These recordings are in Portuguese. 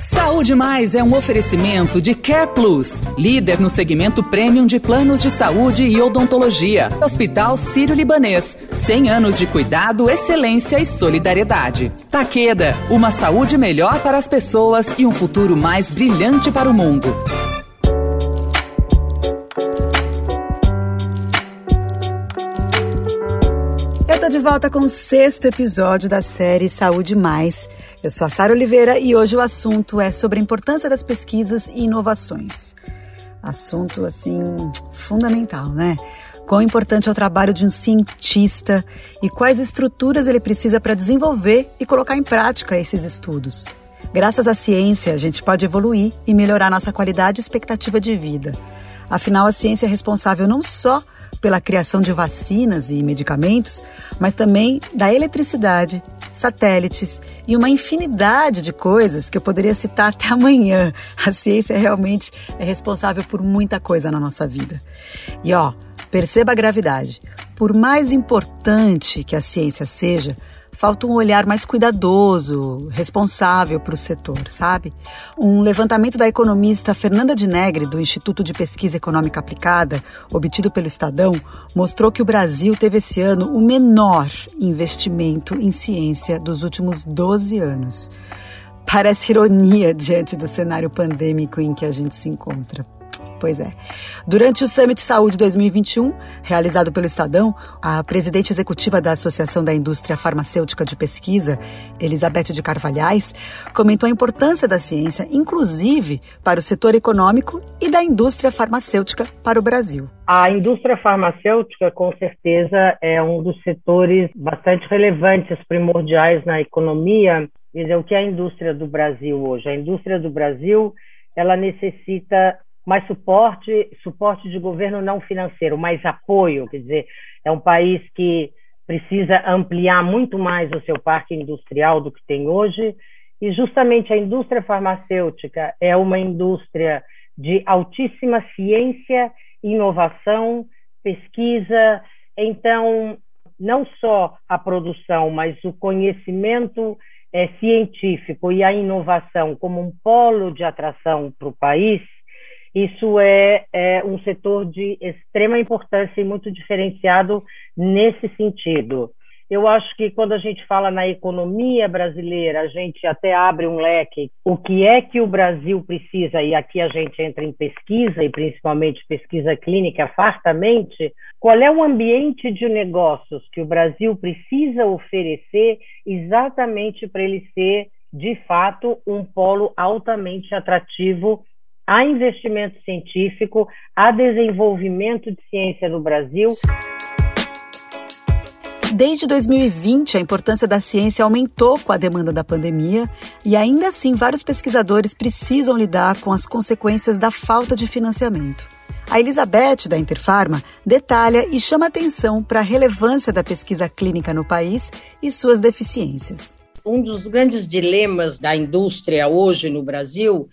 Saúde Mais é um oferecimento de Care Plus, líder no segmento premium de planos de saúde e odontologia. Hospital Sírio-Libanês, 100 anos de cuidado, excelência e solidariedade. Taqueda, uma saúde melhor para as pessoas e um futuro mais brilhante para o mundo. Volta com o sexto episódio da série Saúde Mais. Eu sou a Sara Oliveira e hoje o assunto é sobre a importância das pesquisas e inovações. Assunto, assim, fundamental, né? Quão importante é o trabalho de um cientista e quais estruturas ele precisa para desenvolver e colocar em prática esses estudos. Graças à ciência, a gente pode evoluir e melhorar nossa qualidade e expectativa de vida. Afinal, a ciência é responsável não só pela criação de vacinas e medicamentos, mas também da eletricidade, satélites e uma infinidade de coisas que eu poderia citar até amanhã. A ciência realmente é responsável por muita coisa na nossa vida. E ó, perceba a gravidade. Por mais importante que a ciência seja, falta um olhar mais cuidadoso, responsável para o setor, sabe? Um levantamento da economista Fernanda de Negre, do Instituto de Pesquisa Econômica Aplicada, obtido pelo Estadão, mostrou que o Brasil teve esse ano o menor investimento em ciência dos últimos 12 anos. Parece ironia diante do cenário pandêmico em que a gente se encontra. Pois é. Durante o Summit Saúde 2021, realizado pelo Estadão, a presidente executiva da Associação da Indústria Farmacêutica de Pesquisa, Elizabeth de Carvalhais, comentou a importância da ciência, inclusive para o setor econômico e da indústria farmacêutica para o Brasil. A indústria farmacêutica, com certeza, é um dos setores bastante relevantes, primordiais na economia. Quer dizer, o que é a indústria do Brasil hoje? A indústria do Brasil ela necessita mais suporte, suporte de governo não financeiro, mais apoio, quer dizer, é um país que precisa ampliar muito mais o seu parque industrial do que tem hoje, e justamente a indústria farmacêutica é uma indústria de altíssima ciência, inovação, pesquisa, então não só a produção, mas o conhecimento é, científico e a inovação como um polo de atração para o país isso é, é, um setor de extrema importância e muito diferenciado nesse sentido. Eu acho que quando a gente fala na economia brasileira, a gente até abre um leque. O que é que o Brasil precisa, e aqui a gente entra em pesquisa, e principalmente pesquisa clínica, fartamente, qual é o ambiente de negócios que o Brasil precisa oferecer exatamente para ele ser, de fato, um polo altamente atrativo a investimento científico, a desenvolvimento de ciência no Brasil. Desde 2020, a importância da ciência aumentou com a demanda da pandemia e ainda assim vários pesquisadores precisam lidar com as consequências da falta de financiamento. A Elizabeth, da Interfarma, detalha e chama atenção para a relevância da pesquisa clínica no país e suas deficiências. Um dos grandes dilemas da indústria hoje no Brasil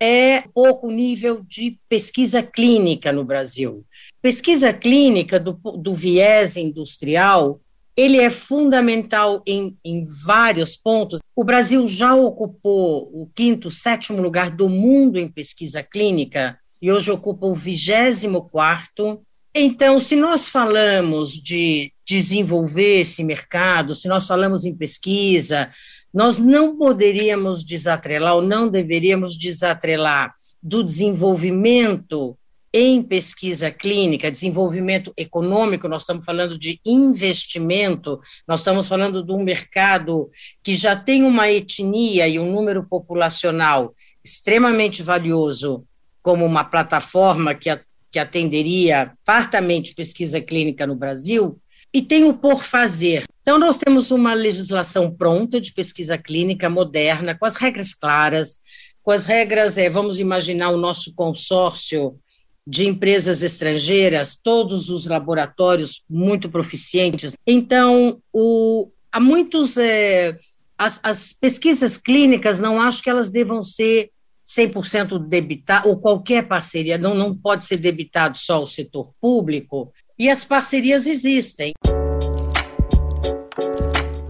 é pouco nível de pesquisa clínica no Brasil. Pesquisa clínica do, do viés industrial, ele é fundamental em, em vários pontos. O Brasil já ocupou o quinto, sétimo lugar do mundo em pesquisa clínica e hoje ocupa o vigésimo quarto. Então, se nós falamos de desenvolver esse mercado, se nós falamos em pesquisa, nós não poderíamos desatrelar, ou não deveríamos desatrelar do desenvolvimento em pesquisa clínica, desenvolvimento econômico, nós estamos falando de investimento, nós estamos falando de um mercado que já tem uma etnia e um número populacional extremamente valioso, como uma plataforma que, atenderia fartamente pesquisa clínica no Brasil, e tem o por fazer. Então, nós temos uma legislação pronta de pesquisa clínica moderna, com as regras claras, com as regras, é, vamos imaginar o nosso consórcio de empresas estrangeiras, todos os laboratórios muito proficientes. Então, o, há muitos. É, as, as pesquisas clínicas, não acho que elas devam ser 100% debitadas, ou qualquer parceria, não, não pode ser debitado só o setor público, e as parcerias existem.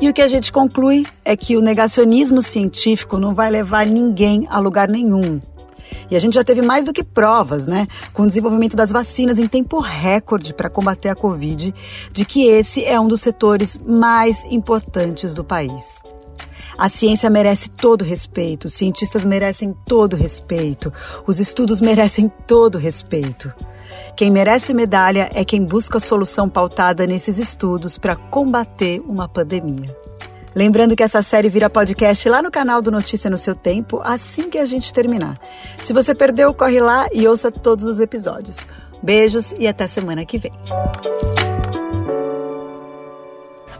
E o que a gente conclui é que o negacionismo científico não vai levar ninguém a lugar nenhum. E a gente já teve mais do que provas, né, com o desenvolvimento das vacinas em tempo recorde para combater a Covid, de que esse é um dos setores mais importantes do país. A ciência merece todo respeito, os cientistas merecem todo respeito, os estudos merecem todo respeito. Quem merece medalha é quem busca a solução pautada nesses estudos para combater uma pandemia. Lembrando que essa série vira podcast lá no canal do Notícia no seu tempo, assim que a gente terminar. Se você perdeu, corre lá e ouça todos os episódios. Beijos e até semana que vem.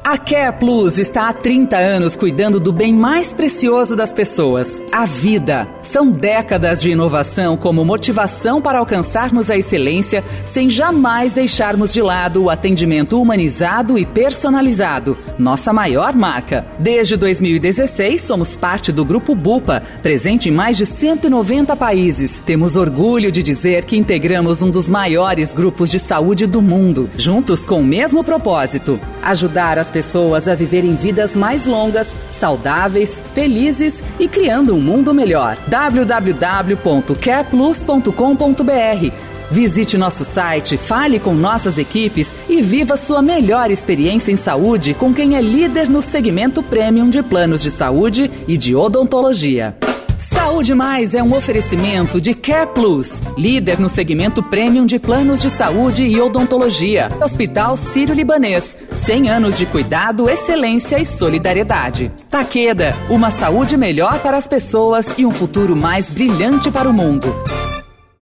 A Care Plus está há 30 anos cuidando do bem mais precioso das pessoas, a vida. São décadas de inovação como motivação para alcançarmos a excelência sem jamais deixarmos de lado o atendimento humanizado e personalizado, nossa maior marca. Desde 2016, somos parte do Grupo Bupa, presente em mais de 190 países. Temos orgulho de dizer que integramos um dos maiores grupos de saúde do mundo, juntos com o mesmo propósito: ajudar as pessoas a viverem vidas mais longas, saudáveis, felizes e criando um mundo melhor. www.careplus.com.br Visite nosso site, fale com nossas equipes e viva sua melhor experiência em saúde com quem é líder no segmento premium de planos de saúde e de odontologia. Saúde Mais é um oferecimento de Care Plus, líder no segmento premium de planos de saúde e odontologia. Hospital Sírio-Libanês, 100 anos de cuidado, excelência e solidariedade. Taqueda, uma saúde melhor para as pessoas e um futuro mais brilhante para o mundo.